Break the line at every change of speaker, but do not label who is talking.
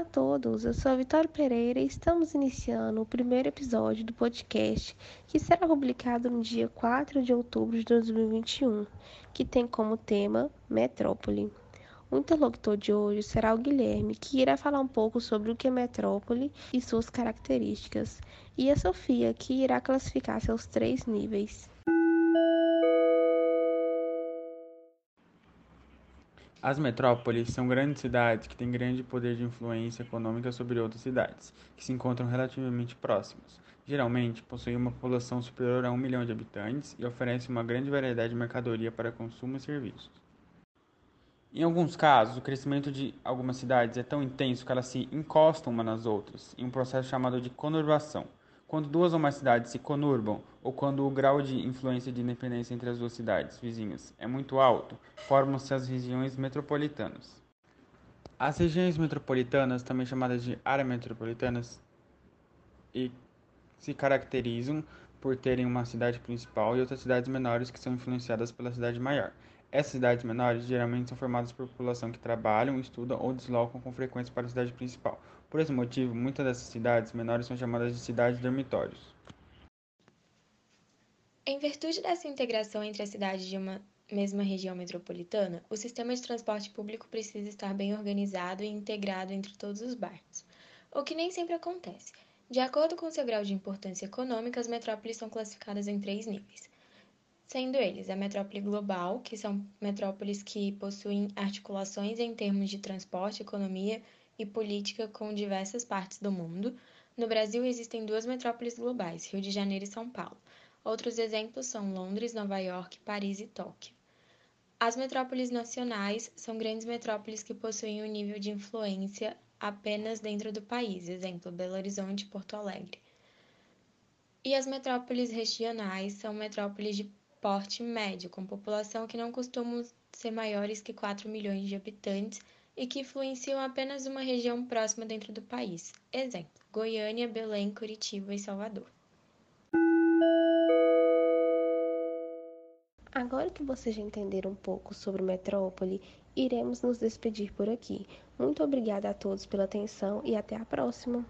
Olá a todos, eu sou a Vitória Pereira e estamos iniciando o primeiro episódio do podcast que será publicado no dia 4 de outubro de 2021, que tem como tema Metrópole. O interlocutor de hoje será o Guilherme, que irá falar um pouco sobre o que é metrópole e suas características, e a Sofia, que irá classificar seus três níveis.
As metrópoles são grandes cidades que têm grande poder de influência econômica sobre outras cidades, que se encontram relativamente próximas. Geralmente, possuem uma população superior a um milhão de habitantes e oferecem uma grande variedade de mercadoria para consumo e serviços. Em alguns casos, o crescimento de algumas cidades é tão intenso que elas se encostam umas nas outras, em um processo chamado de conurbação. Quando duas ou mais cidades se conurbam, ou quando o grau de influência de independência entre as duas cidades vizinhas é muito alto, formam-se as regiões metropolitanas. As regiões metropolitanas, também chamadas de áreas metropolitanas, e se caracterizam por terem uma cidade principal e outras cidades menores que são influenciadas pela cidade maior. Essas cidades menores geralmente são formadas por população que trabalham, estudam ou deslocam com frequência para a cidade principal. Por esse motivo, muitas dessas cidades menores são chamadas de cidades dormitórios.
Em virtude dessa integração entre as cidades de uma mesma região metropolitana, o sistema de transporte público precisa estar bem organizado e integrado entre todos os bairros, o que nem sempre acontece. De acordo com seu grau de importância econômica, as metrópoles são classificadas em três níveis sendo eles a metrópole global, que são metrópoles que possuem articulações em termos de transporte, economia e política com diversas partes do mundo. No Brasil existem duas metrópoles globais, Rio de Janeiro e São Paulo. Outros exemplos são Londres, Nova York, Paris e Tóquio. As metrópoles nacionais são grandes metrópoles que possuem um nível de influência apenas dentro do país, exemplo Belo Horizonte e Porto Alegre. E as metrópoles regionais são metrópoles de porte médio, com população que não costumam ser maiores que 4 milhões de habitantes e que influenciam apenas uma região próxima dentro do país. Exemplo: Goiânia, Belém, Curitiba e Salvador.
Agora que vocês já entenderam um pouco sobre metrópole, iremos nos despedir por aqui. Muito obrigada a todos pela atenção e até a próxima!